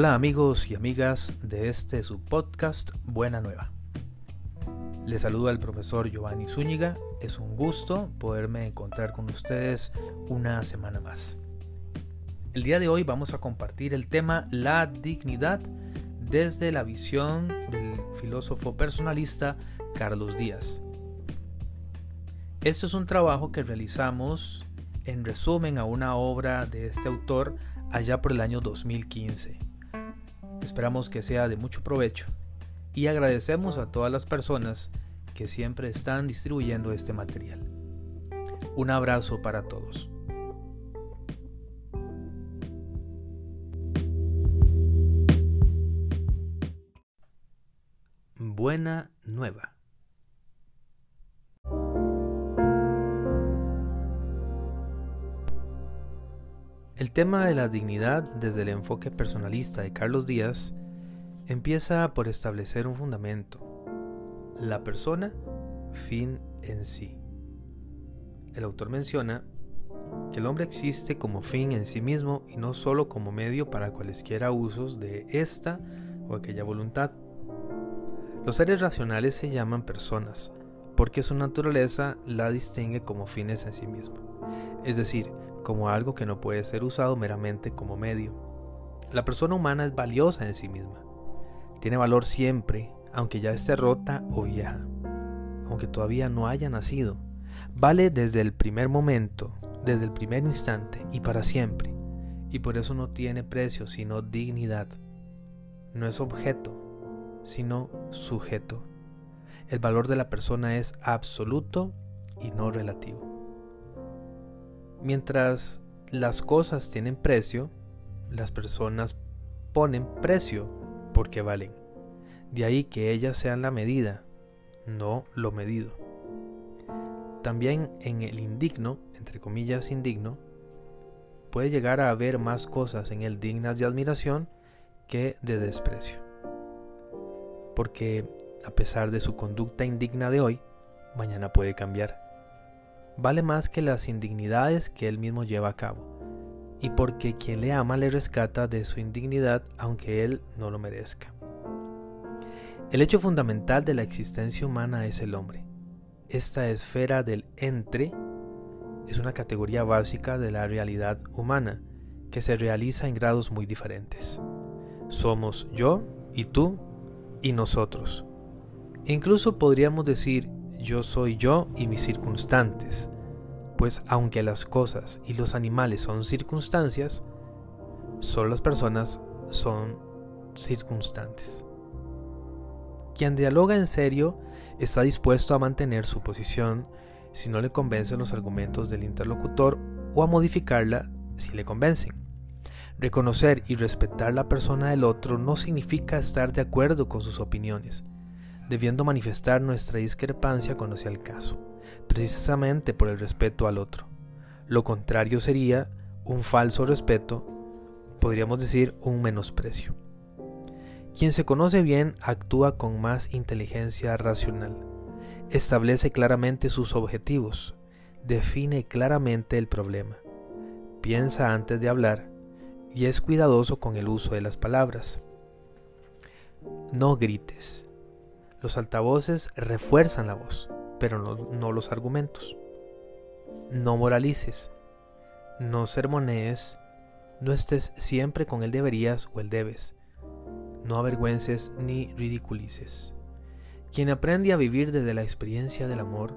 Hola amigos y amigas de este subpodcast Buena Nueva. Les saluda el profesor Giovanni Zúñiga. Es un gusto poderme encontrar con ustedes una semana más. El día de hoy vamos a compartir el tema La dignidad desde la visión del filósofo personalista Carlos Díaz. Esto es un trabajo que realizamos en resumen a una obra de este autor allá por el año 2015. Esperamos que sea de mucho provecho y agradecemos a todas las personas que siempre están distribuyendo este material. Un abrazo para todos. Buena nueva. El tema de la dignidad desde el enfoque personalista de Carlos Díaz empieza por establecer un fundamento, la persona, fin en sí. El autor menciona que el hombre existe como fin en sí mismo y no solo como medio para cualesquiera usos de esta o aquella voluntad. Los seres racionales se llaman personas, porque su naturaleza la distingue como fines en sí mismo, es decir, como algo que no puede ser usado meramente como medio. La persona humana es valiosa en sí misma. Tiene valor siempre, aunque ya esté rota o vieja, aunque todavía no haya nacido. Vale desde el primer momento, desde el primer instante y para siempre. Y por eso no tiene precio sino dignidad. No es objeto, sino sujeto. El valor de la persona es absoluto y no relativo. Mientras las cosas tienen precio, las personas ponen precio porque valen. De ahí que ellas sean la medida, no lo medido. También en el indigno, entre comillas indigno, puede llegar a haber más cosas en él dignas de admiración que de desprecio. Porque a pesar de su conducta indigna de hoy, mañana puede cambiar vale más que las indignidades que él mismo lleva a cabo, y porque quien le ama le rescata de su indignidad aunque él no lo merezca. El hecho fundamental de la existencia humana es el hombre. Esta esfera del entre es una categoría básica de la realidad humana que se realiza en grados muy diferentes. Somos yo y tú y nosotros. Incluso podríamos decir yo soy yo y mis circunstantes, pues aunque las cosas y los animales son circunstancias, solo las personas son circunstantes. Quien dialoga en serio está dispuesto a mantener su posición si no le convencen los argumentos del interlocutor o a modificarla si le convencen. Reconocer y respetar la persona del otro no significa estar de acuerdo con sus opiniones, debiendo manifestar nuestra discrepancia cuando sea el caso, precisamente por el respeto al otro. Lo contrario sería un falso respeto, podríamos decir un menosprecio. Quien se conoce bien actúa con más inteligencia racional, establece claramente sus objetivos, define claramente el problema, piensa antes de hablar y es cuidadoso con el uso de las palabras. No grites, los altavoces refuerzan la voz, pero no, los argumentos. No moralices, no sermonees, no estés siempre con el deberías o el debes. No avergüences ni ridiculices. Quien aprende a vivir desde la experiencia del amor,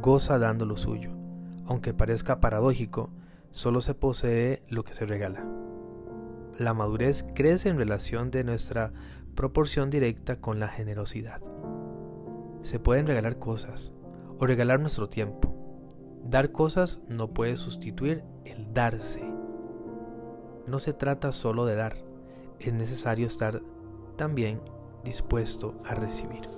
goza dando lo suyo. Aunque parezca paradójico, solo se posee lo que se regala. La madurez crece en relación de nuestra proporción directa con la generosidad. Se pueden regalar cosas o regalar nuestro tiempo. Dar cosas no puede sustituir el darse. No se trata solo de dar, es necesario estar también dispuesto a recibir.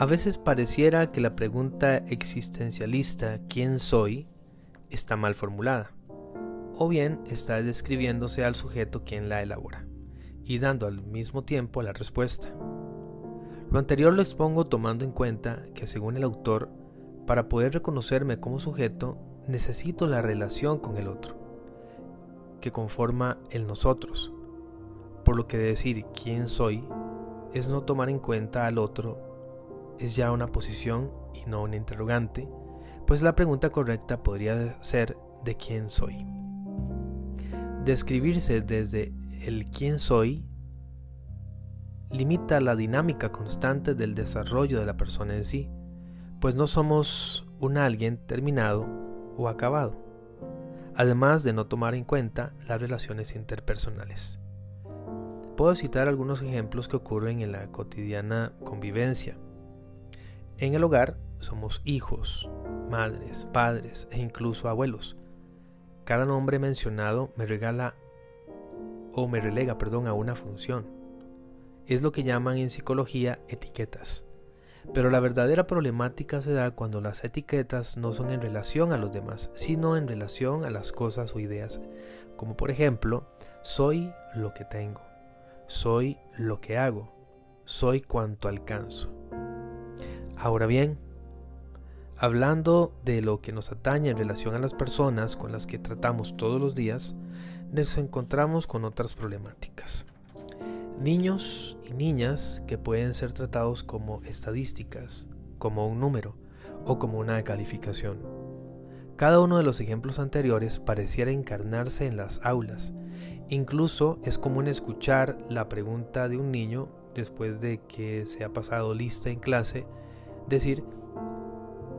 A veces pareciera que la pregunta existencialista ¿quién soy? está mal formulada, o bien está describiéndose al sujeto quien la elabora y dando al mismo tiempo la respuesta. Lo anterior lo expongo tomando en cuenta que según el autor, para poder reconocerme como sujeto, necesito la relación con el otro, que conforma el nosotros, por lo que decir quién soy es no tomar en cuenta al otro, es ya una posición y no un interrogante, pues la pregunta correcta podría ser de quién soy. Describirse desde el quién soy limita la dinámica constante del desarrollo de la persona en sí, pues no somos un alguien terminado o acabado, además de no tomar en cuenta las relaciones interpersonales. Puedo citar algunos ejemplos que ocurren en la cotidiana convivencia. En el hogar somos hijos, madres, padres e incluso abuelos. Cada nombre mencionado me regala o me relega, perdón, a una función. Es lo que llaman en psicología etiquetas. Pero la verdadera problemática se da cuando las etiquetas no son en relación a los demás, sino en relación a las cosas o ideas, como por ejemplo, soy lo que tengo, soy lo que hago, soy cuanto alcanzo. Ahora bien, hablando de lo que nos atañe en relación a las personas con las que tratamos todos los días, nos encontramos con otras problemáticas. Niños y niñas que pueden ser tratados como estadísticas, como un número o como una calificación. Cada uno de los ejemplos anteriores pareciera encarnarse en las aulas. Incluso es común escuchar la pregunta de un niño después de que se ha pasado lista en clase, decir,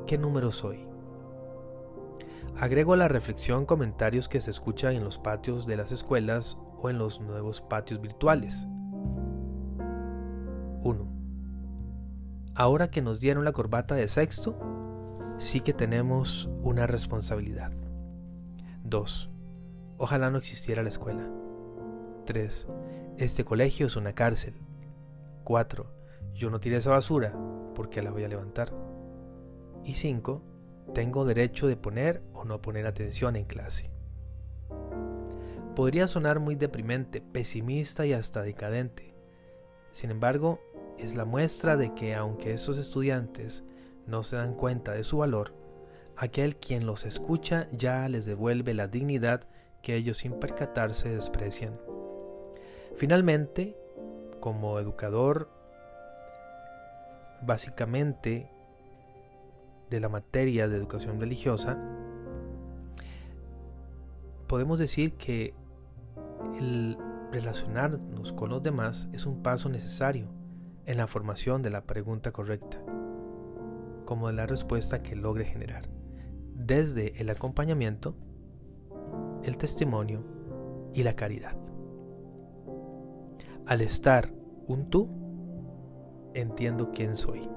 ¿qué número soy? Agrego a la reflexión comentarios que se escuchan en los patios de las escuelas o en los nuevos patios virtuales. 1. Ahora que nos dieron la corbata de sexto, sí que tenemos una responsabilidad. 2. Ojalá no existiera la escuela. 3. Este colegio es una cárcel. 4. Yo no tiré esa basura porque la voy a levantar. Y 5 tengo derecho de poner o no poner atención en clase. Podría sonar muy deprimente, pesimista y hasta decadente. Sin embargo, es la muestra de que aunque esos estudiantes no se dan cuenta de su valor, aquel quien los escucha ya les devuelve la dignidad que ellos sin percatarse desprecian. Finalmente, como educador, básicamente de la materia de educación religiosa, podemos decir que el relacionarnos con los demás es un paso necesario en la formación de la pregunta correcta, como de la respuesta que logre generar, desde el acompañamiento, el testimonio y la caridad. Al estar un tú, entiendo quién soy.